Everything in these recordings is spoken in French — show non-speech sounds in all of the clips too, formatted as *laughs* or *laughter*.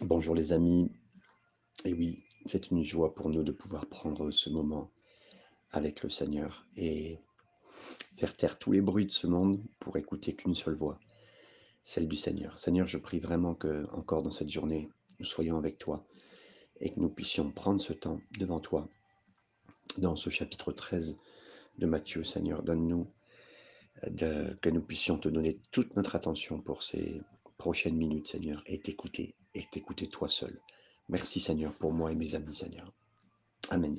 Bonjour les amis. Et oui, c'est une joie pour nous de pouvoir prendre ce moment avec le Seigneur et faire taire tous les bruits de ce monde pour écouter qu'une seule voix, celle du Seigneur. Seigneur, je prie vraiment que, encore dans cette journée, nous soyons avec toi et que nous puissions prendre ce temps devant toi. Dans ce chapitre 13 de Matthieu, Seigneur, donne-nous que nous puissions te donner toute notre attention pour ces prochaines minutes, Seigneur, et t'écouter, et t'écouter toi seul. Merci, Seigneur, pour moi et mes amis, Seigneur. Amen.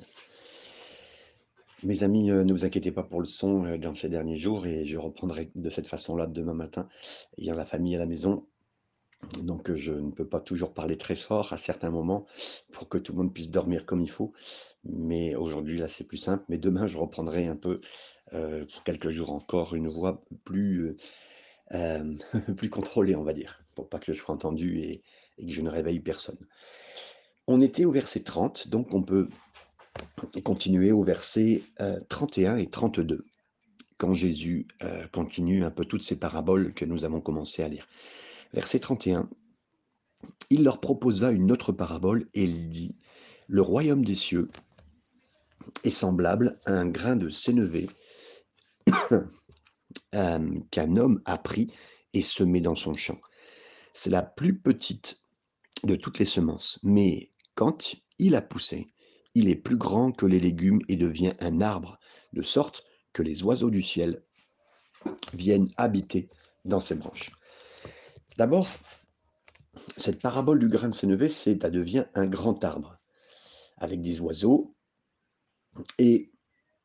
Mes amis, euh, ne vous inquiétez pas pour le son euh, dans ces derniers jours, et je reprendrai de cette façon-là demain matin, ayant la famille à la maison. Donc euh, je ne peux pas toujours parler très fort à certains moments pour que tout le monde puisse dormir comme il faut. Mais aujourd'hui, là, c'est plus simple. Mais demain, je reprendrai un peu, pour quelques jours encore, une voix plus, *laughs* plus contrôlé, on va dire, pour pas que je sois entendu et, que je ne réveille personne. On était au verset 30, donc on peut continuer au verset 31 euh, et 32, quand Jésus euh, continue un peu toutes ces paraboles que nous avons commencé à lire. Verset 31, il leur proposa une autre parabole et il dit, le royaume des cieux est semblable à un grain de sénévé *coughs* qu'un homme a pris et semé dans son champ. C'est la plus petite de toutes les semences, mais quand il a poussé, il est plus grand que les légumes et devient un arbre, de sorte que les oiseaux du ciel viennent habiter dans ses branches. D'abord, cette parabole du grain de sénévé, c'est, ça devient un grand arbre, avec des oiseaux, et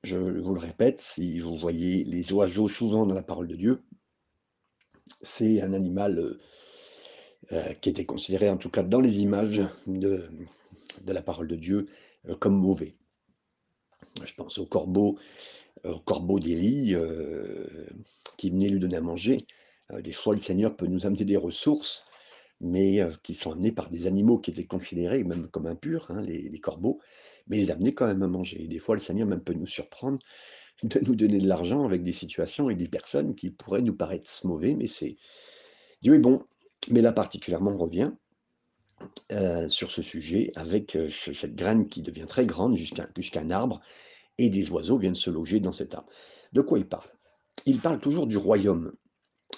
je vous le répète, si vous voyez les oiseaux souvent dans la parole de Dieu, c'est un animal euh, euh, qui était considéré, en tout cas dans les images de, la parole de Dieu, euh, comme mauvais. Je pense au corbeau, au corbeau d'Élie, qui venait lui donner à manger. des fois, le Seigneur peut nous amener des ressources, mais qui sont amenées par des animaux qui étaient considérés même comme impurs, hein, les, corbeaux, mais les amener quand même à manger. Et des fois, le Seigneur même peut nous surprendre *laughs* de nous donner de l'argent avec des situations et des personnes qui pourraient nous paraître mauvais, mais c'est Dieu est bon. Mais là particulièrement, on revient euh, sur ce sujet avec euh, cette graine qui devient très grande jusqu'à un arbre, et des oiseaux viennent se loger dans cet arbre. De quoi il parle? Il parle toujours du royaume,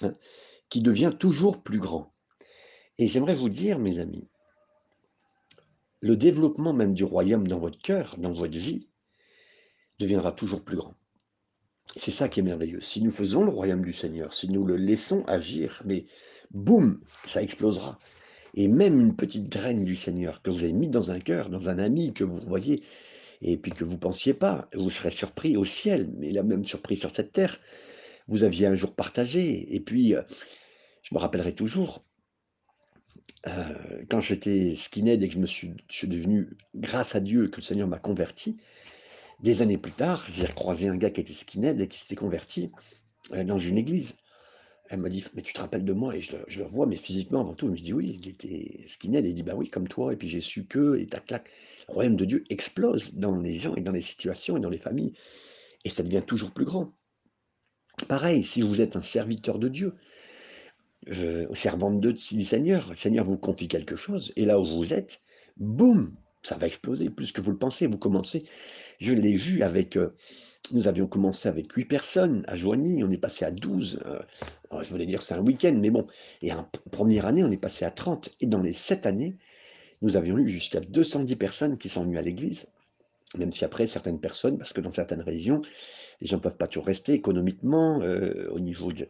hein, qui devient toujours plus grand. Et j'aimerais vous dire, mes amis, le développement même du royaume dans votre cœur, dans votre vie, deviendra toujours plus grand. C'est ça qui est merveilleux. Si nous faisons le royaume du Seigneur, si nous le laissons agir, mais boum, ça explosera. Et même une petite graine du Seigneur que vous avez mis dans un cœur, dans un ami que vous voyez, et puis que vous ne pensiez pas, vous serez surpris au ciel, mais la même surprise sur cette terre. Vous aviez un jour partagé, et puis, euh, je me rappellerai toujours, euh, quand j'étais skinhead et que je me suis, je suis devenu, grâce à Dieu, que le Seigneur m'a converti, des années plus tard, j'ai croisé un gars qui était skinhead et qui s'était converti euh, dans une église. Elle m'a dit, mais tu te rappelles de moi? Et je le, vois, mais physiquement avant tout. Je me dis, oui, il était skinhead. Et il dit, bah oui, comme toi. Et puis j'ai su que, et tac, clac, le royaume de Dieu explose dans les gens et dans les situations et dans les familles. Et ça devient toujours plus grand. Pareil, si vous êtes un serviteur de Dieu, euh, servant de du Seigneur, le Seigneur vous confie quelque chose, et là où vous êtes, boum, ça va exploser plus que vous le pensez. Vous commencez, je l'ai vu avec, euh, nous avions commencé avec 8 personnes à Joigny, on est passé à 12. Euh, je voulais dire c'est un week-end, mais bon. Et en première année, on est passé à 30. Et dans les 7 années, nous avions eu jusqu'à 210 personnes qui sont à l'église. Même si après, certaines personnes, parce que dans certaines régions, les gens ne peuvent pas toujours rester économiquement, euh, au niveau de,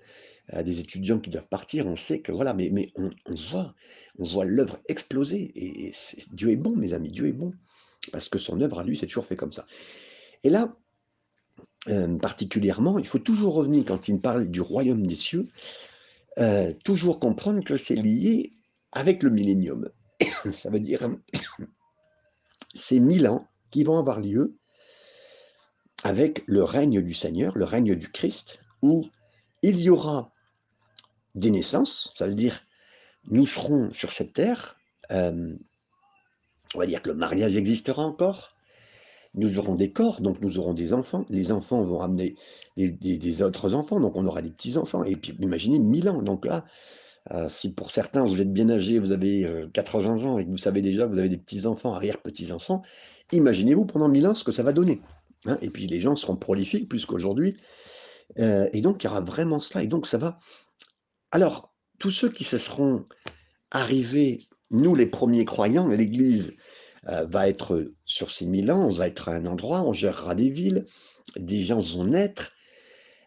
des étudiants qui doivent partir, on sait que voilà, mais, mais on, voit, on voit l'œuvre exploser. Et, Dieu est bon, mes amis, Dieu est bon. Parce que son œuvre à lui, c'est toujours fait comme ça. Et là, euh, particulièrement, il faut toujours revenir, quand il parle du royaume des cieux, euh, toujours comprendre que c'est lié avec le millénium. *coughs* Ça veut dire *coughs* ces mille ans qui vont avoir lieu avec le règne du Seigneur, le règne du Christ, où il y aura des naissances, ça veut dire nous serons sur cette terre, euh, on va dire que le mariage existera encore, nous aurons des corps, donc nous aurons des enfants, les enfants vont ramener des, autres enfants, donc on aura des petits-enfants, et puis imaginez mille ans, donc là, Euh, si pour certains, vous êtes bien âgé, vous avez 80 ans et que vous savez déjà que vous avez des petits-enfants, arrière-petits-enfants, imaginez-vous pendant 1000 ans ce que ça va donner. Hein. et puis les gens seront prolifiques plus qu'aujourd'hui. et donc il y aura vraiment cela. Et donc ça va. Alors, tous ceux qui se seront arrivés, nous les premiers croyants, l'Église va être sur ces 1000 ans, on va être à un endroit, on gérera des villes, des gens vont naître,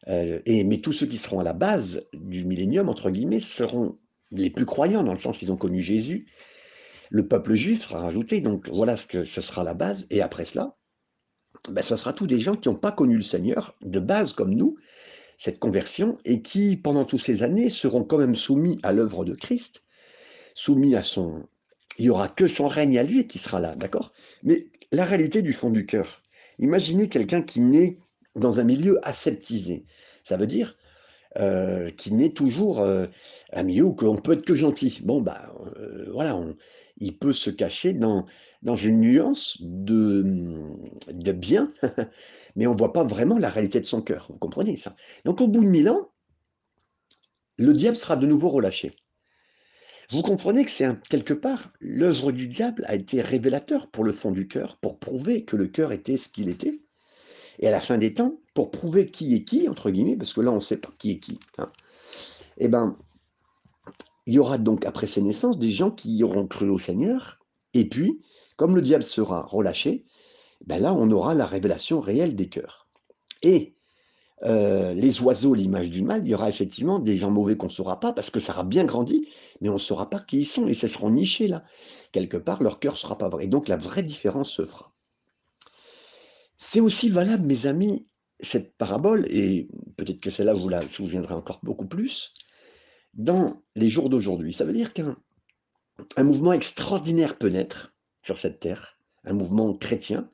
et, mais tous ceux qui seront à la base du millénium, entre guillemets, seront les plus croyants, dans le sens qu'ils ont connu Jésus. Le peuple juif sera rajouté, donc voilà ce que ce sera la base. Et après cela, ben, ce sera tous des gens qui n'ont pas connu le Seigneur de base comme nous, cette conversion, et qui, pendant toutes ces années, seront quand même soumis à l'œuvre de Christ, soumis à son... Il n'y aura que son règne à lui qui sera là, d'accord? Mais la réalité du fond du cœur, imaginez quelqu'un qui naît dans un milieu aseptisé. Ça veut dire euh, qu'il n'est toujours euh, un milieu où on peut être que gentil. Bon, bah euh, voilà, il peut se cacher dans, dans une nuance de, de bien, *laughs* mais on ne voit pas vraiment la réalité de son cœur. Vous comprenez ça? Donc au bout de mille ans, le diable sera de nouveau relâché. Vous comprenez que c'est quelque part, l'œuvre du diable a été révélateur pour le fond du cœur, pour prouver que le cœur était ce qu'il était. Et à la fin des temps, pour prouver qui est qui, entre guillemets, parce que là, on ne sait pas qui est qui, hein, eh ben, il y aura donc, après ces naissances, des gens qui auront cru au Seigneur, et puis, comme le diable sera relâché, ben là, on aura la révélation réelle des cœurs. Et euh, les oiseaux, l'image du mal, il y aura effectivement des gens mauvais qu'on ne saura pas, parce que ça aura bien grandi, mais on ne saura pas qui ils sont, et se seront nichés là. Quelque part, leur cœur ne sera pas vrai. Donc, la vraie différence se fera. C'est aussi valable, mes amis, cette parabole, et peut-être que celle-là vous la souviendrez encore beaucoup plus, dans les jours d'aujourd'hui. Ça veut dire qu'un un mouvement extraordinaire peut naître sur cette terre, un mouvement chrétien,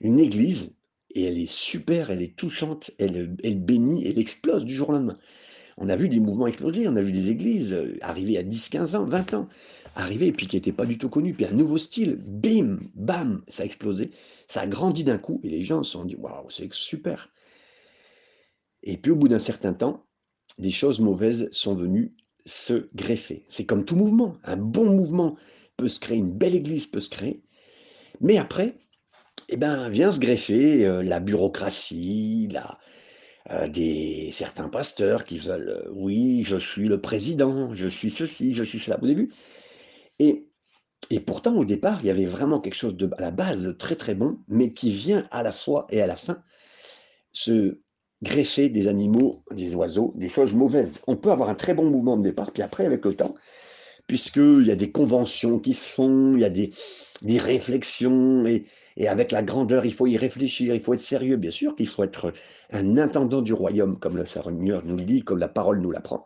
une église, et elle est super, elle est touchante, elle, elle bénit, elle explose du jour au lendemain. On a vu des mouvements exploser, on a vu des églises euh, arriver à 10, 15 ans, 20 ans arrivé, et puis qui n'était pas du tout connu, puis un nouveau style, bim, bam, ça a explosé, ça a grandi d'un coup, et les gens se sont dit, waouh, c'est super. Et puis au bout d'un certain temps, des choses mauvaises sont venues se greffer. C'est comme tout mouvement, un bon mouvement peut se créer, une belle église peut se créer, mais après, eh ben, vient se greffer euh, la bureaucratie, la, euh, des certains pasteurs qui veulent, euh, oui, je suis le président, je suis ceci, je suis cela. Vous avez vu? Et, pourtant, au départ, il y avait vraiment quelque chose de, à la base très très bon, mais qui vient à la fois et à la fin se greffer des animaux, des oiseaux, des choses mauvaises. On peut avoir un très bon mouvement de départ, puis après, avec le temps, puisqu'il y a des conventions qui se font, il y a des, réflexions, et, avec la grandeur, il faut y réfléchir, il faut être sérieux, bien sûr qu'il faut être un intendant du royaume, comme le Seigneur nous le dit, comme la parole nous l'apprend.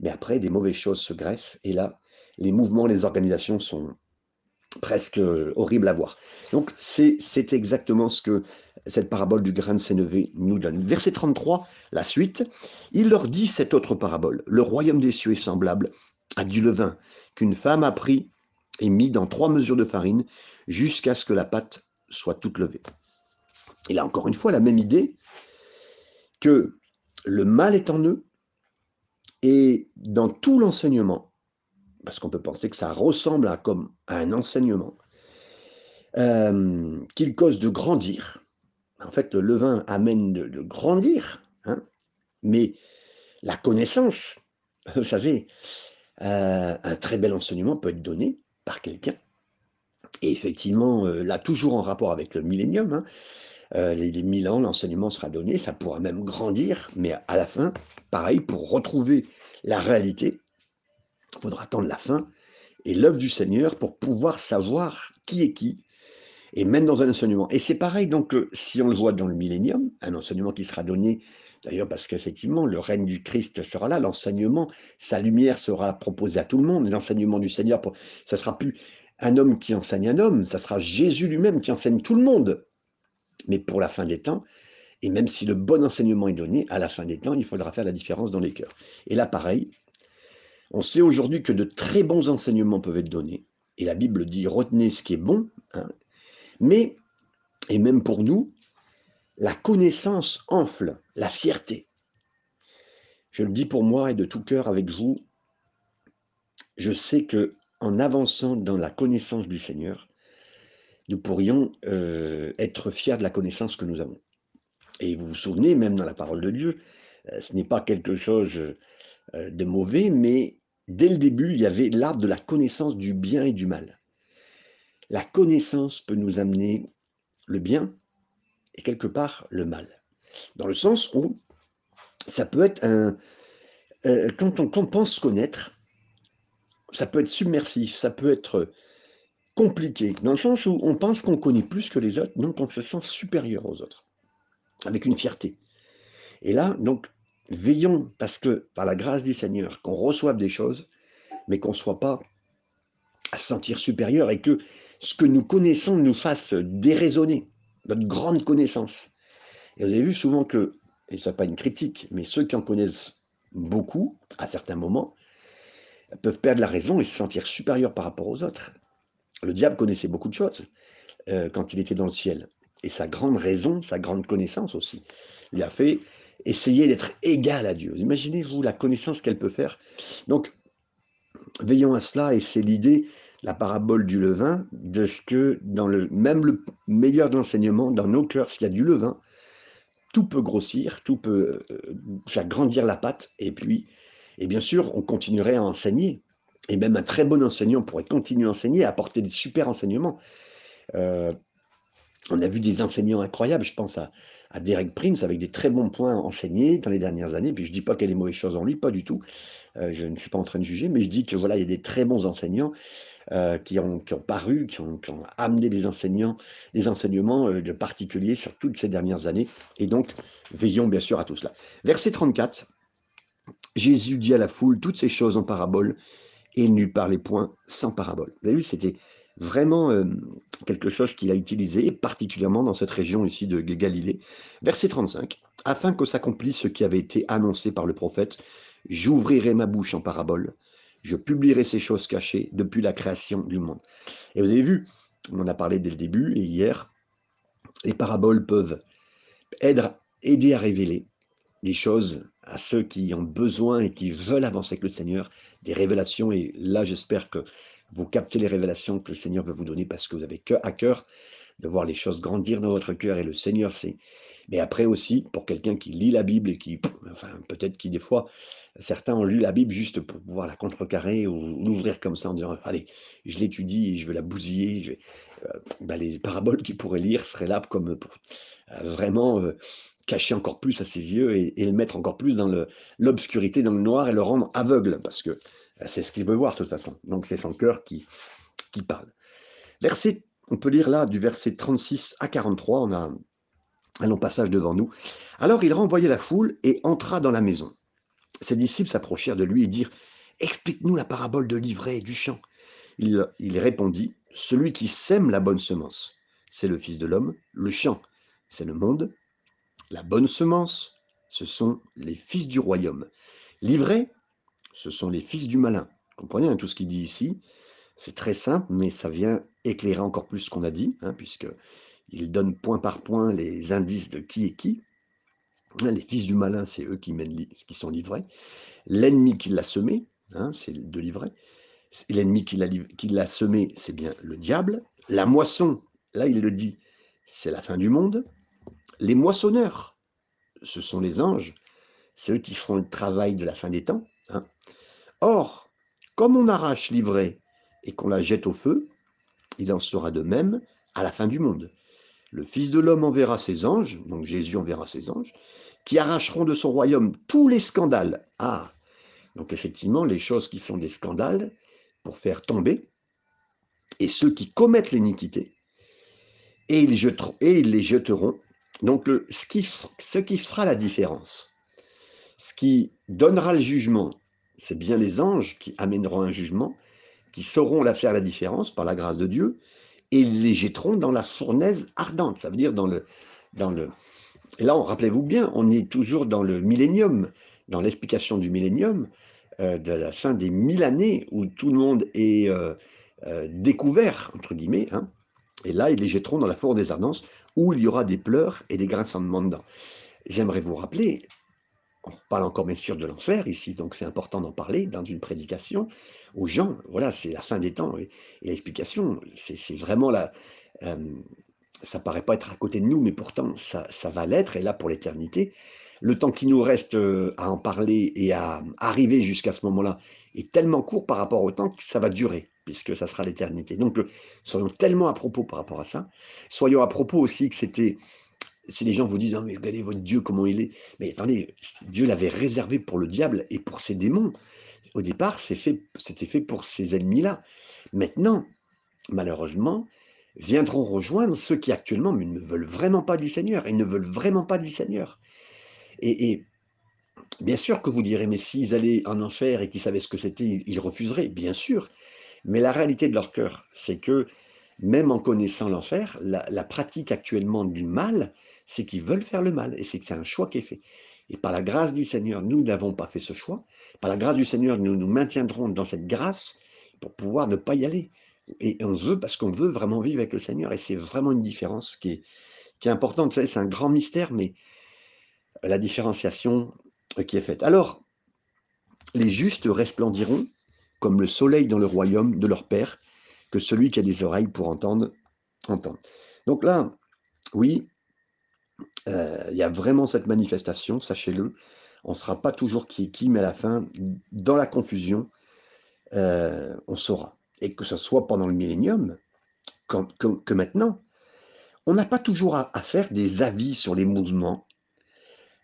Mais après, des mauvaises choses se greffent, et là, les mouvements, les organisations sont presque horribles à voir. Donc c'est exactement ce que cette parabole du grain de sénévé nous donne. Verset 33, la suite, il leur dit cette autre parabole. Le royaume des cieux est semblable à du levain qu'une femme a pris et mis dans trois mesures de farine jusqu'à ce que la pâte soit toute levée. Il a encore une fois la même idée que le mal est en eux et dans tout l'enseignement, parce qu'on peut penser que ça ressemble à, comme, à un enseignement, euh, qu'il cause de grandir. En fait, le levain amène de, grandir, hein, mais la connaissance, *laughs* vous savez, euh, un très bel enseignement peut être donné par quelqu'un. Et effectivement, euh, là, toujours en rapport avec le millénium, hein, les, les mille ans, l'enseignement sera donné, ça pourra même grandir, mais à la fin, pareil, pour retrouver la réalité, il faudra attendre la fin et l'œuvre du Seigneur pour pouvoir savoir qui est qui et même dans un enseignement. Et c'est pareil, donc, euh, si on le voit dans le millénium, un enseignement qui sera donné, d'ailleurs, parce qu'effectivement, le règne du Christ sera là, l'enseignement, sa lumière sera proposée à tout le monde, l'enseignement du Seigneur, ça sera plus un homme qui enseigne un homme, ça sera Jésus lui-même qui enseigne tout le monde. Mais pour la fin des temps, et même si le bon enseignement est donné, à la fin des temps, il faudra faire la différence dans les cœurs. Et là, pareil, on sait aujourd'hui que de très bons enseignements peuvent être donnés, et la Bible dit retenez ce qui est bon, hein. mais, et même pour nous, la connaissance enfle la fierté. Je le dis pour moi et de tout cœur avec vous, je sais que en avançant dans la connaissance du Seigneur, nous pourrions euh, être fiers de la connaissance que nous avons. Et vous vous souvenez, même dans la parole de Dieu, euh, ce n'est pas quelque chose euh, de mauvais, mais dès le début, il y avait l'arbre de la connaissance du bien et du mal. La connaissance peut nous amener le bien et quelque part le mal. Dans le sens où ça peut être un... quand on pense connaître, ça peut être submersif, ça peut être compliqué, dans le sens où on pense qu'on connaît plus que les autres, donc on se sent supérieur aux autres, avec une fierté. Et là, donc, veillons, parce que par la grâce du Seigneur, qu'on reçoive des choses, mais qu'on ne soit pas à se sentir supérieur et que ce que nous connaissons nous fasse déraisonner, notre grande connaissance. Et vous avez vu souvent que, et ce n'est pas une critique, mais ceux qui en connaissent beaucoup, à certains moments, peuvent perdre la raison et se sentir supérieurs par rapport aux autres. Le diable connaissait beaucoup de choses euh, quand il était dans le ciel. Et sa grande raison, sa grande connaissance aussi, lui a fait essayer d'être égal à Dieu. Imaginez-vous la connaissance qu'elle peut faire. Donc, veillons à cela, et c'est l'idée, la parabole du levain, de ce que dans le même le meilleur d'enseignement, dans nos cœurs, s'il y a du levain, tout peut grossir, tout peut euh, faire grandir la pâte, et puis, et bien sûr, on continuerait à enseigner et même un très bon enseignant pourrait continuer à enseigner, à apporter des super enseignements. Euh, on a vu des enseignants incroyables, je pense à, Derek Prince, avec des très bons points enseignés dans les dernières années, puis je ne dis pas qu'il y a des mauvaises choses en lui, pas du tout, euh, je ne suis pas en train de juger, mais je dis que voilà, il y a des très bons enseignants euh, qui, ont, paru, qui ont, amené des enseignants, des enseignements de particuliers sur toutes ces dernières années, et donc veillons bien sûr à tout cela. Verset 34, Jésus dit à la foule toutes ces choses en parabole, et il ne lui parlait point sans parabole. Vous avez vu, c'était vraiment euh, quelque chose qu'il a utilisé, particulièrement dans cette région ici de Galilée. Verset 35, afin que s'accomplisse ce qui avait été annoncé par le prophète, j'ouvrirai ma bouche en parabole, je publierai ces choses cachées depuis la création du monde. Et vous avez vu, on en a parlé dès le début et hier, les paraboles peuvent aider à révéler des choses à ceux qui ont besoin et qui veulent avancer avec le Seigneur, des révélations. Et là, j'espère que vous captez les révélations que le Seigneur veut vous donner parce que vous avez à cœur de voir les choses grandir dans votre cœur et le Seigneur sait. Mais après aussi, pour quelqu'un qui lit la Bible et qui, enfin, peut-être qui des fois, certains ont lu la Bible juste pour pouvoir la contrecarrer ou l'ouvrir comme ça en disant, allez, je l'étudie je veux la bousiller. Euh, ben, les paraboles qu'ils pourraient lire seraient là pour euh, vraiment euh, cacher encore plus à ses yeux et, le mettre encore plus dans l'obscurité, dans le noir et le rendre aveugle, parce que c'est ce qu'il veut voir de toute façon. Donc c'est son cœur qui, qui parle. Verset, on peut lire là du verset 36 à 43, on a un long passage devant nous. Alors il renvoya la foule et entra dans la maison. Ses disciples s'approchèrent de lui et dirent Explique-nous la parabole de l'ivraie et du champ. Il, répondit Celui qui sème la bonne semence, c'est le Fils de l'homme, le champ, c'est le monde, la bonne semence, ce sont les fils du royaume. L'ivraie, ce sont les fils du malin. comprenez hein, tout ce qu'il dit ici C'est très simple, mais ça vient éclairer encore plus ce qu'on a dit, hein, puisque il donne point par point les indices de qui est qui. Hein, les fils du malin, c'est eux qui, mènent, qui sont livrés. L'ennemi qui l'a semé, c'est de l'ivraie. L'ennemi qui l'a semé, c'est bien le diable. La moisson, là il le dit, c'est la fin du monde. Les moissonneurs, ce sont les anges, c'est eux qui feront le travail de la fin des temps. Hein. Or, comme on arrache l'ivraie et qu'on la jette au feu, il en sera de même à la fin du monde. Le Fils de l'homme enverra ses anges, donc Jésus enverra ses anges, qui arracheront de son royaume tous les scandales. Ah, donc effectivement, les choses qui sont des scandales pour faire tomber, et ceux qui commettent l'iniquité, et ils les jeteront donc, ce, qui, fera la différence, ce qui donnera le jugement, c'est bien les anges qui amèneront un jugement, qui sauront la faire la différence par la grâce de Dieu, et les jetteront dans la fournaise ardente. Ça veut dire dans le... Dans le et là, rappelez-vous bien, on est toujours dans le millénium, dans l'explication du millénium, euh, de la fin des mille années, où tout le monde est euh, euh, découvert, entre guillemets. Hein. et là, ils les jetteront dans la fournaise ardente, où il y aura des pleurs et des grincements de dents. J'aimerais vous rappeler, on parle encore bien sûr de l'enfer ici, donc c'est important d'en parler dans une prédication aux gens. Voilà, c'est la fin des temps et, l'explication, c'est vraiment la. Euh, ça paraît pas être à côté de nous, mais pourtant ça, va l'être, et là pour l'éternité. Le temps qui nous reste euh, à en parler et à arriver jusqu'à ce moment-là est tellement court par rapport au temps que ça va durer, puisque ça sera l'éternité. Donc euh, soyons tellement à propos par rapport à ça. Soyons à propos aussi que c'était si les gens vous disent, «Ah, mais regardez votre Dieu, comment il est. Mais attendez, Dieu l'avait réservé pour le diable et pour ses démons. Au départ, c'était fait, fait pour ces ennemis-là. Maintenant, malheureusement, viendront rejoindre ceux qui actuellement ne veulent vraiment pas du Seigneur et ne veulent vraiment pas du Seigneur. Et, bien sûr que vous direz, mais s'ils allaient en enfer et qu'ils savaient ce que c'était, ils refuseraient, bien sûr. Mais la réalité de leur cœur, c'est que même en connaissant l'enfer, la, pratique actuellement du mal, c'est qu'ils veulent faire le mal, et c'est que c'est un choix qui est fait. Et par la grâce du Seigneur, nous n'avons pas fait ce choix. Par la grâce du Seigneur, nous nous maintiendrons dans cette grâce pour pouvoir ne pas y aller. Et on veut, parce qu'on veut vraiment vivre avec le Seigneur, et c'est vraiment une différence qui est, qui est importante. c'est un grand mystère, mais la différenciation qui est faite. Alors, les justes resplendiront comme le soleil dans le royaume de leur Père que celui qui a des oreilles pour entendre, entendre. Donc là, oui, il y a vraiment cette manifestation, sachez-le. On ne sera pas toujours qui est qui, mais à la fin, dans la confusion, euh, on saura. Et que ce soit pendant le millénium, que, maintenant, on n'a pas toujours à, faire des avis sur les mouvements,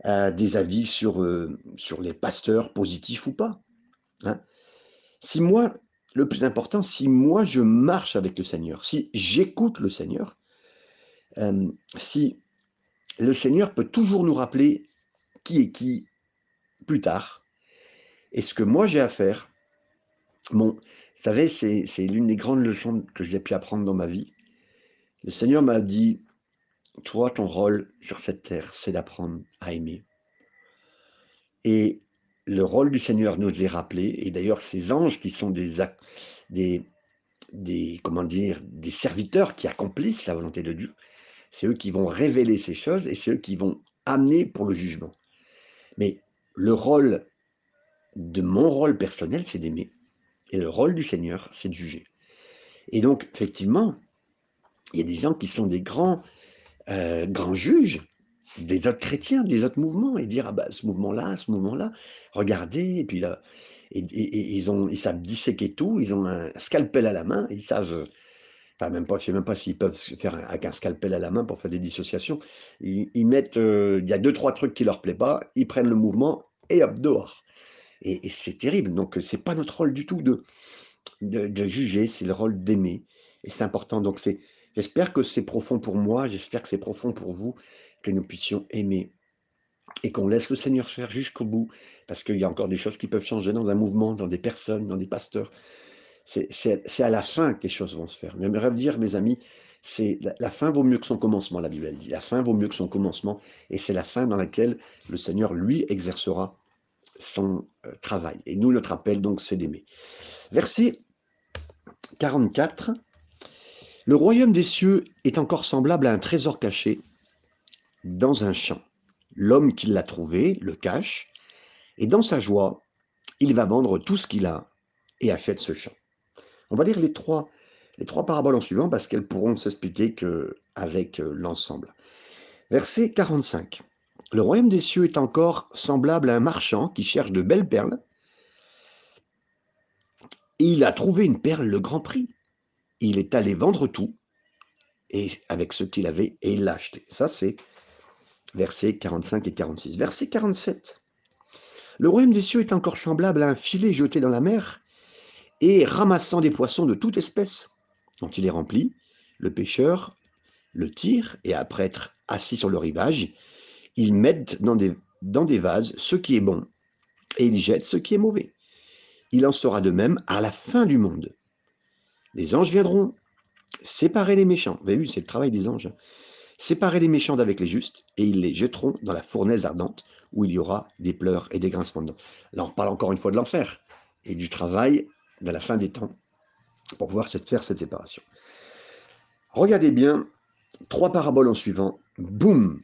euh, des avis sur, sur les pasteurs positifs ou pas. Hein. Si moi, le plus important, si moi je marche avec le Seigneur, si j'écoute le Seigneur, euh, si le Seigneur peut toujours nous rappeler qui est qui plus tard, et ce que moi j'ai à faire, bon, vous savez, c'est l'une des grandes leçons que j'ai pu apprendre dans ma vie. Le Seigneur m'a dit, toi, ton rôle sur cette terre, c'est d'apprendre à aimer. Et le rôle du Seigneur nous est rappelé, et d'ailleurs ces anges qui sont des, des, des, comment dire, des serviteurs qui accomplissent la volonté de Dieu, c'est eux qui vont révéler ces choses et c'est eux qui vont amener pour le jugement. Mais le rôle de mon rôle personnel, c'est d'aimer, et le rôle du Seigneur, c'est de juger. Et donc, effectivement, il y a des gens qui sont des grands, euh, grands juges, des autres chrétiens, des autres mouvements, et dire, ah bah, ce mouvement-là, ce mouvement-là, regardez, et puis là, et, ils, ont, ils savent disséquer tout, ils ont un scalpel à la main, ils savent, enfin même pas, je sais même pas s'ils peuvent faire avec un scalpel à la main pour faire des dissociations, ils, mettent, euh, il y a deux, trois trucs qui leur plaît pas, ils prennent le mouvement, et hop, dehors. Et, c'est terrible, donc c'est pas notre rôle du tout de, de, juger, c'est le rôle d'aimer, et c'est important, donc j'espère que c'est profond pour moi, j'espère que c'est profond pour vous, que nous puissions aimer et qu'on laisse le Seigneur faire jusqu'au bout, parce qu'il y a encore des choses qui peuvent changer dans un mouvement, dans des personnes, dans des pasteurs. C'est à la fin que les choses vont se faire. Mais j'aimerais dire, mes amis, c'est la, fin vaut mieux que son commencement, la Bible dit. La fin vaut mieux que son commencement, et c'est la fin dans laquelle le Seigneur, lui, exercera son euh, travail. Et nous, notre appel, donc, c'est d'aimer. Verset 44. Le royaume des cieux est encore semblable à un trésor caché dans un champ. L'homme qui l'a trouvé le cache, et dans sa joie, il va vendre tout ce qu'il a et achète ce champ. On va lire les trois, les trois paraboles en suivant parce qu'elles pourront s'expliquer avec euh, l'ensemble. Verset 45. Le royaume des cieux est encore semblable à un marchand qui cherche de belles perles. Il a trouvé une perle le grand prix. Il est allé vendre tout et avec ce qu'il avait et il l'a acheté. Ça, c'est versets 45 et 46. Verset 47. Le royaume des cieux est encore semblable à un filet jeté dans la mer et ramassant des poissons de toute espèce. Quand il est rempli, le pêcheur le tire et après être assis sur le rivage, il met dans des, dans des vases ce qui est bon et il jette ce qui est mauvais. Il en sera de même à la fin du monde. Les anges viendront séparer les méchants. Vous avez vu, c'est le travail des anges séparer les méchants d'avec les justes, et ils les jetteront dans la fournaise ardente, où il y aura des pleurs et des grincements de dents. Là, on parle encore une fois de l'enfer, et du travail de la fin des temps, pour pouvoir faire cette séparation. Regardez bien, trois paraboles en suivant, boum,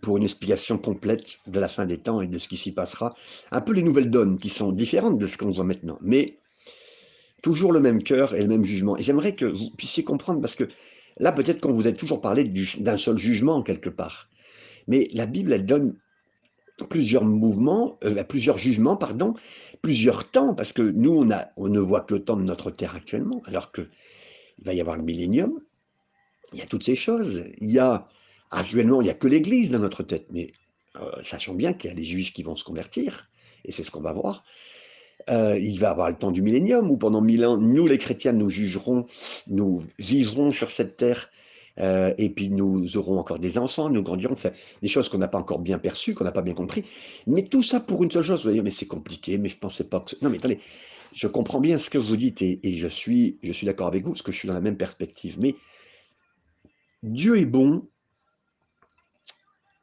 pour une explication complète de la fin des temps et de ce qui s'y passera. Un peu les nouvelles donnes qui sont différentes de ce qu'on voit maintenant, mais toujours le même cœur et le même jugement. Et j'aimerais que vous puissiez comprendre, parce que là, peut-être qu'on vous a toujours parlé d'un seul jugement quelque part. Mais la Bible, elle donne plusieurs mouvements, euh, plusieurs jugements, pardon, plusieurs temps, parce que nous, on, a, on ne voit que le temps de notre terre actuellement, alors qu'il va y avoir le millénium. Il y a toutes ces choses. Il y a Actuellement, il n'y a que l'Église dans notre tête, mais euh, sachant bien qu'il y a des juifs qui vont se convertir, et c'est ce qu'on va voir. Euh, il va avoir le temps du millénium, où pendant mille ans, nous les chrétiens, nous jugerons, nous vivrons sur cette terre, euh, et puis nous aurons encore des enfants, nous grandirons, des choses qu'on n'a pas encore bien perçues, qu'on n'a pas bien compris. Mais tout ça pour une seule chose, vous dire, mais c'est compliqué, mais je ne pensais pas que... Non mais attendez, je comprends bien ce que vous dites, et, et je suis, je suis d'accord avec vous, parce que je suis dans la même perspective, mais Dieu est bon,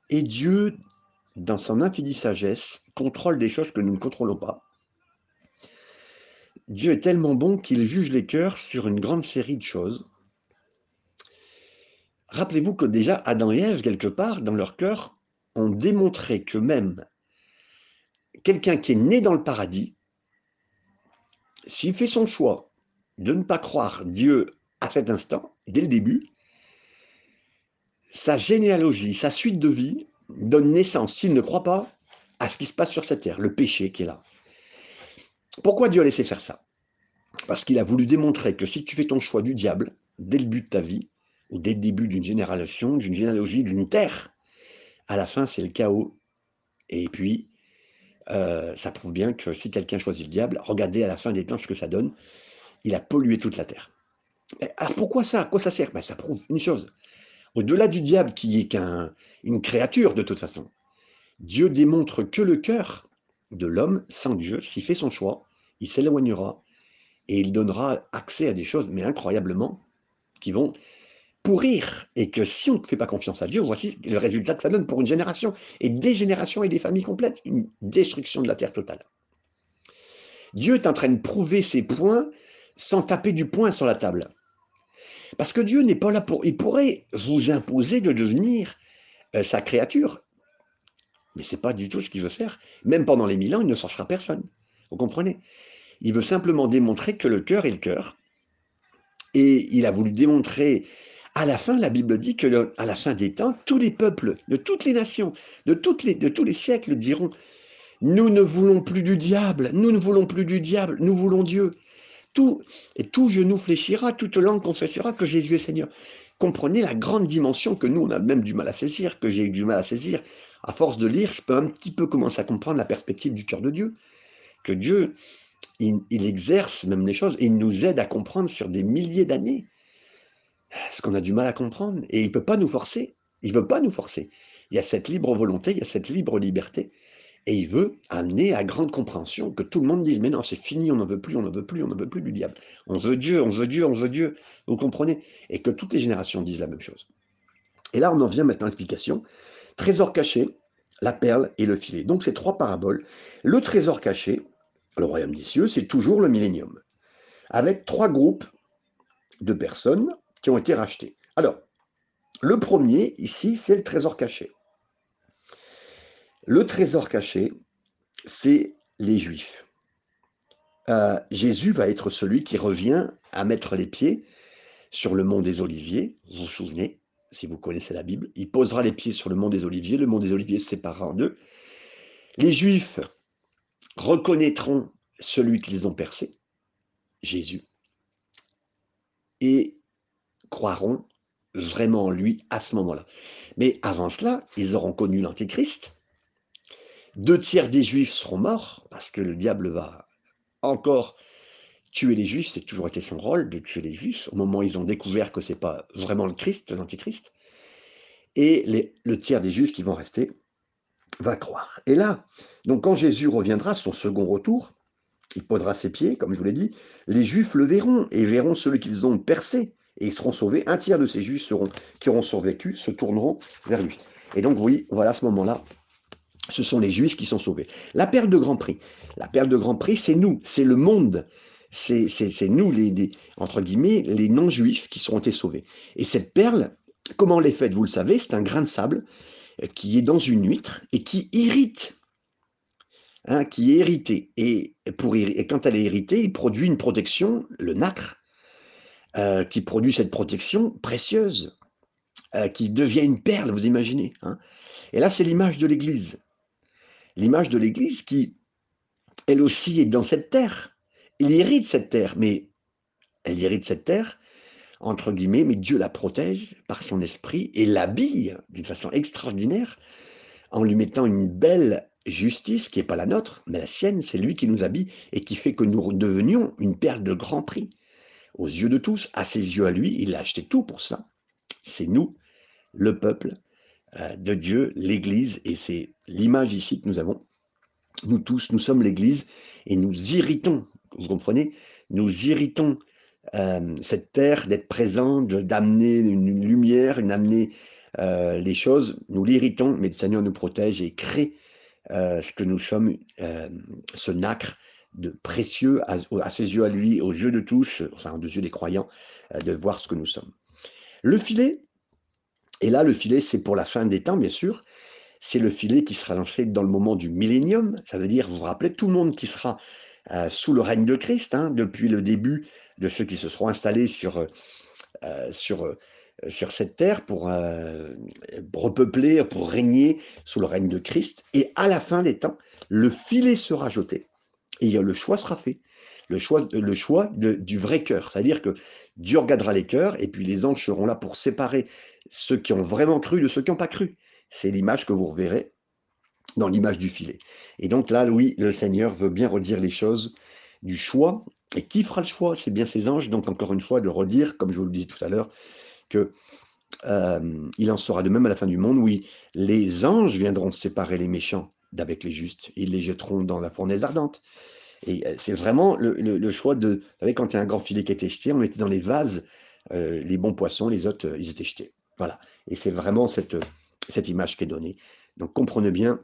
et Dieu, dans son infinie sagesse, contrôle des choses que nous ne contrôlons pas. Dieu est tellement bon qu'il juge les cœurs sur une grande série de choses. Rappelez-vous que déjà Adam et Ève, quelque part, dans leur cœur, ont démontré que même quelqu'un qui est né dans le paradis, s'il fait son choix de ne pas croire Dieu à cet instant, dès le début, sa généalogie, sa suite de vie donne naissance, s'il ne croit pas, à ce qui se passe sur cette terre, le péché qui est là. Pourquoi Dieu a laissé faire ça? Parce qu'il a voulu démontrer que si tu fais ton choix du diable, dès le but de ta vie, dès le début d'une génération, d'une généalogie, d'une terre, à la fin, c'est le chaos. Et puis, euh, ça prouve bien que si quelqu'un choisit le diable, regardez à la fin des temps ce que ça donne. Il a pollué toute la terre. Alors pourquoi ça? À quoi ça sert? Ben, Ça prouve une chose au-delà du diable qui est qu'une créature de toute façon, Dieu démontre que le cœur de l'homme sans Dieu, s'il fait son choix, il s'éloignera et il donnera accès à des choses, mais incroyablement, qui vont pourrir. Et que si on ne fait pas confiance à Dieu, voici le résultat que ça donne pour une génération, et des générations et des familles complètes, une destruction de la terre totale. Dieu est en train de prouver ses points sans taper du poing sur la table. Parce que Dieu n'est pas là pour... Il pourrait vous imposer de devenir euh, sa créature. Mais ce n'est pas du tout ce qu'il veut faire. Même pendant les mille ans, il ne cherchera personne. Vous comprenez? Il veut simplement démontrer que le cœur est le cœur. Et il a voulu démontrer, à la fin, la Bible dit que à la fin des temps, tous les peuples, de toutes les nations, de, tous les siècles diront, nous ne voulons plus du diable, nous ne voulons plus du diable, nous voulons Dieu tout, et tout genou fléchira, toute langue confessera que Jésus est Seigneur. Comprenez la grande dimension que nous, on a même du mal à saisir, que j'ai eu du mal à saisir. À force de lire, je peux un petit peu commencer à comprendre la perspective du cœur de Dieu. Que Dieu, il, exerce même les choses et il nous aide à comprendre sur des milliers d'années ce qu'on a du mal à comprendre. Et il ne peut pas nous forcer. Il ne veut pas nous forcer. Il y a cette libre volonté, il y a cette libre liberté. Et il veut amener à grande compréhension que tout le monde dise, mais non, c'est fini, on n'en veut plus, on n'en veut plus, on n'en veut plus du diable. On veut Dieu, on veut Dieu, on veut Dieu. Vous comprenez? Et que toutes les générations disent la même chose. Et là, on en vient maintenant à l'explication. Trésor caché, la perle et le filet. Donc, ces trois paraboles. Le trésor caché, le royaume des cieux, c'est toujours le millénium. Avec trois groupes de personnes ont été rachetées. Alors, le premier, ici, c'est le trésor caché. Le trésor caché, c'est les Juifs. Euh, Jésus va être celui qui revient à mettre les pieds sur le mont des Oliviers. Vous vous souvenez, si vous connaissez la Bible, il posera les pieds sur le mont des Oliviers. Le mont des Oliviers se séparera en deux. Les Juifs reconnaîtront celui qu'ils ont percé, Jésus, et croiront vraiment en lui à ce moment-là. Mais avant cela, ils auront connu l'Antéchrist, deux tiers des juifs seront morts, parce que le diable va encore tuer les juifs, c'est toujours été son rôle de tuer les juifs, au moment où ils ont découvert que ce n'est pas vraiment le Christ, l'Antichrist. Et le tiers des juifs qui vont rester va croire. Et là, donc quand Jésus reviendra, son second retour, il posera ses pieds, comme je vous l'ai dit, les juifs le verront et verront celui qu'ils ont percé, et ils seront sauvés. Un tiers de ces juifs qui auront survécu se tourneront vers lui. Et donc oui, voilà ce moment-là, ce sont les Juifs qui sont sauvés. La perle de Grand Prix. La perle de Grand Prix, c'est nous, c'est le monde. C'est nous, les, entre guillemets, les non-juifs qui seront sauvés. Et cette perle, comment elle est faite, vous le savez, c'est un grain de sable qui est dans une huître et qui irrite, hein, qui est irritée. Et, pour, et quand elle est irritée, il produit une protection, le nacre, euh, qui produit cette protection précieuse, euh, qui devient une perle, vous imaginez. Hein. Et là, c'est l'image de l'Église. L'image de l'Église qui, elle aussi, est dans cette terre. Il hérite cette terre, mais elle hérite cette terre, entre guillemets, mais Dieu la protège par son esprit et l'habille d'une façon extraordinaire en lui mettant une belle justice qui n'est pas la nôtre, mais la sienne, c'est lui qui nous habille et qui fait que nous devenions une perle de grand prix aux yeux de tous, à ses yeux à lui, il a acheté tout pour cela. C'est nous, le peuple euh, de Dieu, l'Église, et c'est l'image ici que nous avons. Nous tous, nous sommes l'Église et nous irritons, vous comprenez, nous irritons euh, cette terre d'être présent, d'amener une lumière, d'amener euh, les choses, nous l'irritons, mais le Seigneur nous protège et crée ce que nous sommes, ce nacre de précieux à, ses yeux à lui, aux yeux de tous, enfin aux yeux des croyants, euh, de voir ce que nous sommes. Le filet, et là le filet c'est pour la fin des temps bien sûr, c'est le filet qui sera lancé dans le moment du millénium, ça veut dire, vous vous rappelez, tout le monde qui sera euh, sous le règne de Christ, hein, depuis le début de ceux qui se seront installés sur, euh, sur, sur cette terre pour repeupler, pour régner sous le règne de Christ, et à la fin des temps, le filet sera jeté et le choix sera fait. Le choix, du vrai cœur. C'est-à-dire que Dieu regardera les cœurs et puis les anges seront là pour séparer ceux qui ont vraiment cru de ceux qui n'ont pas cru. C'est l'image que vous reverrez dans l'image du filet. Et donc là, oui, le Seigneur veut bien redire les choses du choix. Et qui fera le choix? C'est bien ces anges. Donc encore une fois, de redire, comme je vous le disais tout à l'heure, que euh, il en sera de même à la fin du monde. Oui, les anges viendront séparer les méchants d'avec les justes. Ils les jetteront dans la fournaise ardente. Et euh, c'est vraiment le, choix de. Vous savez, quand il y a un grand filet qui était jeté, on mettait dans les vases euh, les bons poissons, les autres, euh, ils étaient jetés. Voilà. Et c'est vraiment cette, image qui est donnée. Donc comprenez bien,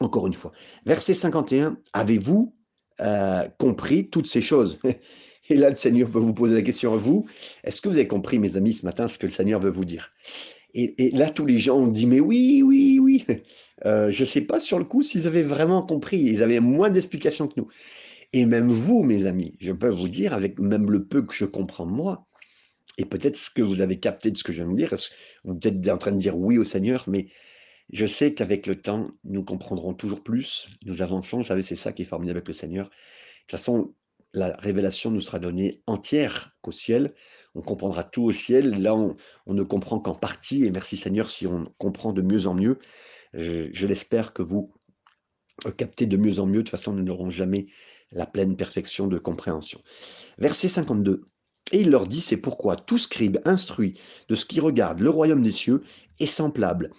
encore une fois. Verset 51, avez-vous compris toutes ces choses? *laughs* Et là, le Seigneur peut vous poser la question à vous. Est-ce que vous avez compris, mes amis, ce matin, ce que le Seigneur veut vous dire? Et, là, tous les gens ont dit, mais oui, oui, oui. Euh, je ne sais pas sur le coup s'ils avaient vraiment compris. Ils avaient moins d'explications que nous. Et même vous, mes amis, je peux vous dire, avec même le peu que je comprends moi, et peut-être ce que vous avez capté de ce que je viens de dire, vous êtes en train de dire oui au Seigneur, mais je sais qu'avec le temps, nous comprendrons toujours plus, nous avançons, vous savez, c'est ça qui est formidable avec le Seigneur. De toute façon, la révélation nous sera donnée entière qu'au ciel on comprendra tout au ciel. Là, on, ne comprend qu'en partie, et merci Seigneur si on comprend de mieux en mieux. Euh, je, l'espère que vous captez de mieux en mieux. De toute façon, nous n'aurons jamais la pleine perfection de compréhension. Verset 52. Et il leur dit, c'est pourquoi tout scribe instruit de ce qui regarde le royaume des cieux est semblable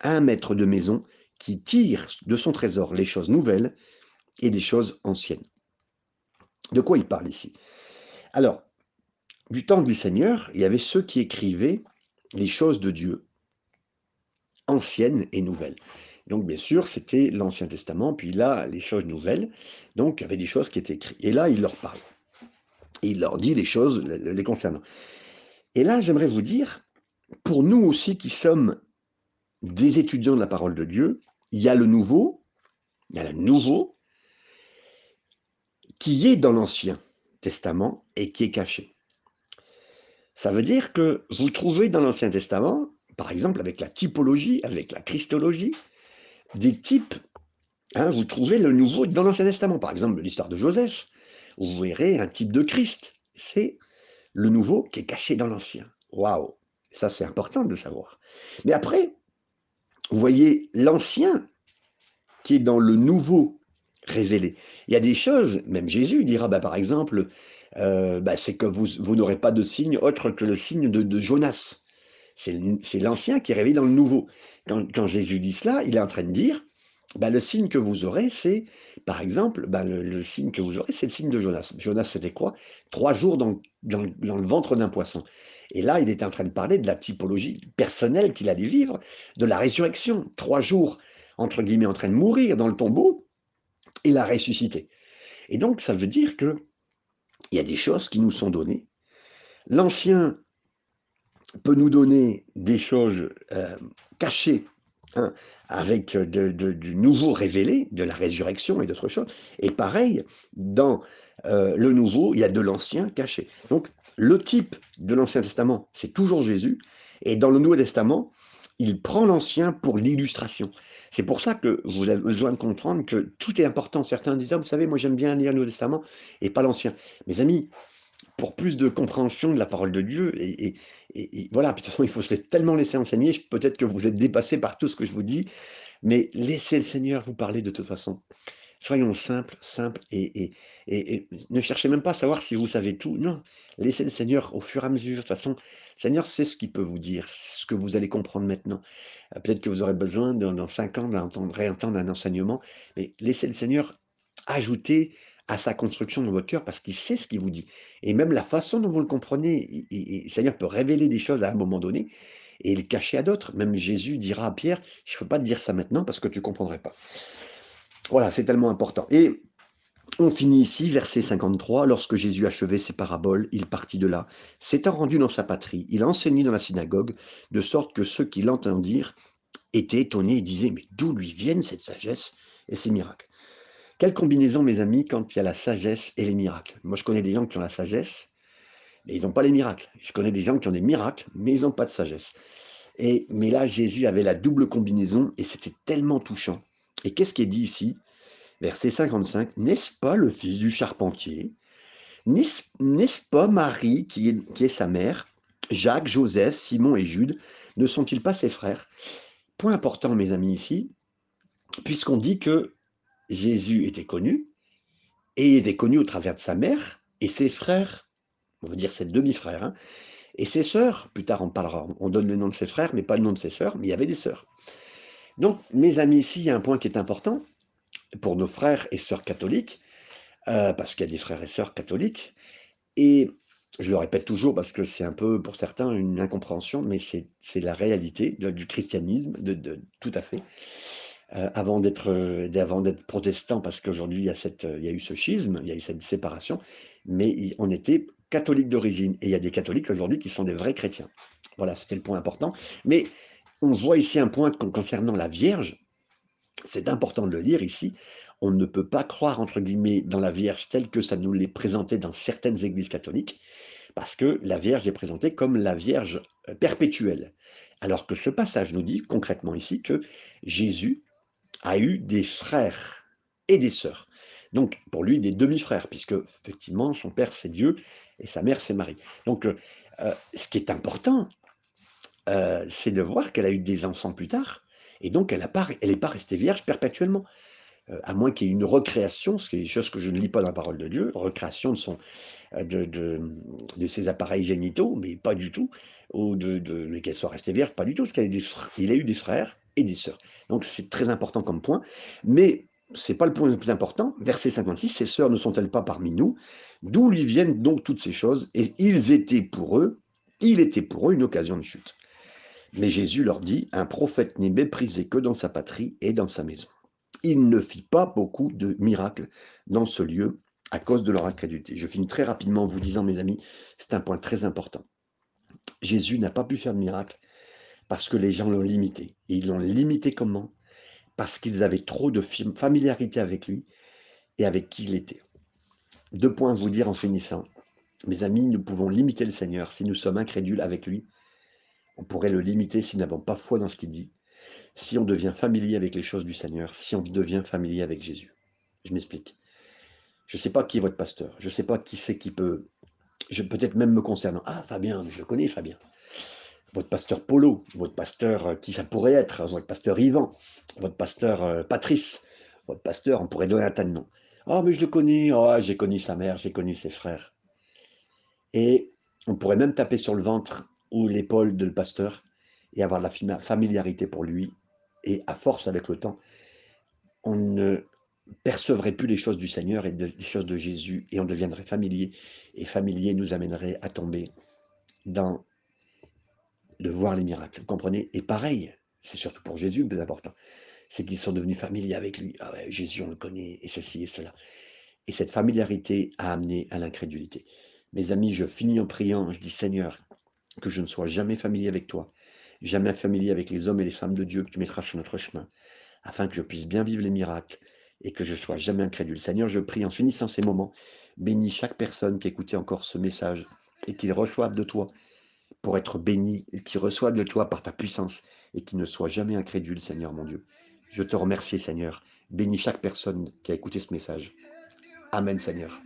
à un maître de maison qui tire de son trésor les choses nouvelles et des choses anciennes. De quoi il parle ici? Alors, du temps du Seigneur, il y avait ceux qui écrivaient les choses de Dieu, anciennes et nouvelles. Donc, bien sûr, c'était l'Ancien Testament, puis là, les choses nouvelles. Donc, il y avait des choses qui étaient écrites. Et là, il leur parle. il leur dit les choses les concernant. Et là, j'aimerais vous dire, pour nous aussi qui sommes des étudiants de la parole de Dieu, il y a le nouveau, il y a le nouveau qui est dans l'Ancien Testament et qui est caché. Ça veut dire que vous trouvez dans l'Ancien Testament, par exemple avec la typologie, avec la christologie, des types. Hein, vous trouvez le nouveau dans l'Ancien Testament. Par exemple, l'histoire de Joseph. Vous verrez un type de Christ. C'est le nouveau qui est caché dans l'Ancien. Waouh Ça, c'est important de le savoir. Mais après, vous voyez l'Ancien qui est dans le nouveau révélé. Il y a des choses, même Jésus dira, bah, par exemple, euh, bah, c'est que vous, vous n'aurez pas de signe autre que le signe de, Jonas. C'est l'ancien qui est révélé dans le nouveau. Quand, Jésus dit cela, il est en train de dire, bah, le signe que vous aurez, c'est, par exemple, bah, le, signe que vous aurez, c'est le signe de Jonas. Jonas, c'était quoi? Trois jours dans, le ventre d'un poisson. Et là, il était en train de parler de la typologie personnelle qu'il allait vivre, de la résurrection. Trois jours, entre guillemets, en train de mourir dans le tombeau, et la ressuscité. Et donc, ça veut dire que il y a des choses qui nous sont données. L'ancien peut nous donner des choses euh, cachées hein, avec de- du nouveau révélé, de la résurrection et d'autres choses. Et pareil, dans euh, le nouveau, il y a de l'ancien caché. Donc, le type de l'Ancien Testament, c'est toujours Jésus. Et dans le Nouveau Testament, il prend l'ancien pour l'illustration. C'est pour ça que vous avez besoin de comprendre que tout est important. Certains disent, Ah, vous savez, moi j'aime bien lire le Nouveau Testament et pas l'Ancien. Mes amis, pour plus de compréhension de la parole de Dieu, et- et- voilà, de toute façon, il faut se laisser- tellement laisser enseigner, peut-être que vous êtes dépassé par tout ce que je vous dis, mais laissez le Seigneur vous parler de toute façon. Soyons simples, simples, et ne cherchez même pas à savoir si vous savez tout. Non, laissez le Seigneur au fur et à mesure. De toute façon, le Seigneur sait ce qu'il peut vous dire, ce que vous allez comprendre maintenant. Euh, Peut-être que vous aurez besoin, dans, dans cinq ans, d'entendre, réentendre un enseignement, mais laissez le Seigneur ajouter à sa construction dans votre cœur parce qu'il sait ce qu'il vous dit. Et même la façon dont vous le comprenez, il- il- le Seigneur peut révéler des choses à un moment donné et le cacher à d'autres. Même Jésus dira à Pierre, je ne peux pas te dire ça maintenant parce que tu ne comprendrais pas. Voilà, c'est tellement important. Et on finit ici, verset 53. Lorsque Jésus achevait ses paraboles, il partit de là. S'étant rendu dans sa patrie, il enseignait dans la synagogue, de sorte que ceux qui l'entendirent étaient étonnés et disaient Mais d'où lui viennent cette sagesse et ces miracles? Quelle combinaison, mes amis, quand il y a la sagesse et les miracles? Moi, je connais des gens qui ont la sagesse, mais ils n'ont pas les miracles. Je connais des gens qui ont des miracles, mais ils n'ont pas de sagesse. Et, mais là, Jésus avait la double combinaison et c'était tellement touchant. Et qu'est-ce qui est dit ici? Verset 55, N'est-ce pas le fils du charpentier? N'est-ce pas Marie qui est, qui est sa mère? Jacques, Joseph, Simon et Jude ne sont-ils pas ses frères? Point important, mes amis, ici, puisqu'on dit que Jésus était connu, et il était connu au travers de sa mère et ses frères, on veut dire ses demi-frères, hein, et ses sœurs. Plus tard, on parlera, on donne le nom de ses frères, mais pas le nom de ses sœurs, mais il y avait des sœurs. Donc, mes amis, ici, il y a un point qui est important pour nos frères et sœurs catholiques, euh, parce qu'il y a des frères et sœurs catholiques, et je le répète toujours parce que c'est un peu pour certains une incompréhension, mais c'est la réalité du christianisme, de- tout à fait. Euh, avant d'être euh, avant d'être protestant, parce qu'aujourd'hui il y a cette, euh, il y a eu ce schisme, il y a eu cette séparation, mais on était catholique d'origine, et il y a des catholiques aujourd'hui qui sont des vrais chrétiens. Voilà, c'était le point important. Mais on voit ici un point con- concernant la Vierge. C'est important de le lire ici. On ne peut pas croire, entre guillemets, dans la Vierge telle que ça nous l'est présenté dans certaines églises catholiques, parce que la Vierge est présentée comme la Vierge euh, perpétuelle. Alors que ce passage nous dit concrètement ici que Jésus a eu des frères et des sœurs. Donc, pour lui, des demi-frères, puisque effectivement, son père, c'est Dieu et sa mère, c'est Marie. Donc, euh, euh, ce qui est important, euh, c'est de voir qu'elle a eu des enfants plus tard, et donc elle n'est pas, restée vierge perpétuellement. À moins qu'il y ait une recréation, ce qui est des choses que je ne lis pas dans la parole de Dieu, recréation de, son, de, de, ses appareils génitaux, mais pas du tout, ou de, qu'elle soit restée vierge, pas du tout, parce qu'il a eu des frères et des sœurs. Donc c'est très important comme point, mais c'est pas le point le plus important. Verset 56, ces sœurs ne sont-elles pas parmi nous? D'où lui viennent donc toutes ces choses? Et ils étaient pour eux, il était pour eux une occasion de chute. Mais Jésus leur dit, un prophète n'est méprisé que dans sa patrie et dans sa maison. Il ne fit pas beaucoup de miracles dans ce lieu à cause de leur incrédulité. Je finis très rapidement en vous disant, mes amis, c'est un point très important. Jésus n'a pas pu faire de miracle parce que les gens l'ont limité. Et ils l'ont limité comment? Parce qu'ils avaient trop de familiarité avec lui et avec qui il était. Deux points à vous dire en finissant. Mes amis, nous pouvons limiter le Seigneur si nous sommes incrédules avec lui. On pourrait le limiter si nous n'avons pas foi dans ce qu'il dit. Si on devient familier avec les choses du Seigneur, si on devient familier avec Jésus. Je m'explique. Je ne sais pas qui est votre pasteur. Je ne sais pas qui c'est qui peut. Je peut-être même me concernant. Ah, Fabien, je le connais, Fabien. Votre pasteur Polo, votre pasteur, euh, qui ça pourrait être, votre pasteur Yvan, votre pasteur euh, Patrice, votre pasteur, on pourrait donner un tas de noms. Oh, mais je le connais, oh, j'ai connu sa mère, j'ai connu ses frères. Et on pourrait même taper sur le ventre ou l'épaule de le pasteur et avoir la familiarité pour lui. Et à force, avec le temps, on ne percevrait plus les choses du Seigneur et de- les choses de Jésus et on deviendrait familier. Et familier nous amènerait à tomber dans de voir les miracles. Vous comprenez? Et pareil, c'est surtout pour Jésus le plus important, c'est qu'ils sont devenus familiers avec lui. Ah ouais, Jésus, on le connaît, et ceci et cela. Et cette familiarité a amené à l'incrédulité. Mes amis, je finis en priant, je dis Seigneur, que je ne sois jamais familier avec toi, jamais familier avec les hommes et les femmes de Dieu que tu mettras sur notre chemin, afin que je puisse bien vivre les miracles et que je sois jamais incrédule. Seigneur, je prie en finissant ces moments, bénis chaque personne qui écoutait encore ce message et qu'il reçoive de toi pour être béni, et qui reçoive de toi par ta puissance et qui ne soit jamais incrédule, Seigneur mon Dieu. Je te remercie, Seigneur. Bénis chaque personne qui a écouté ce message. Amen, Seigneur.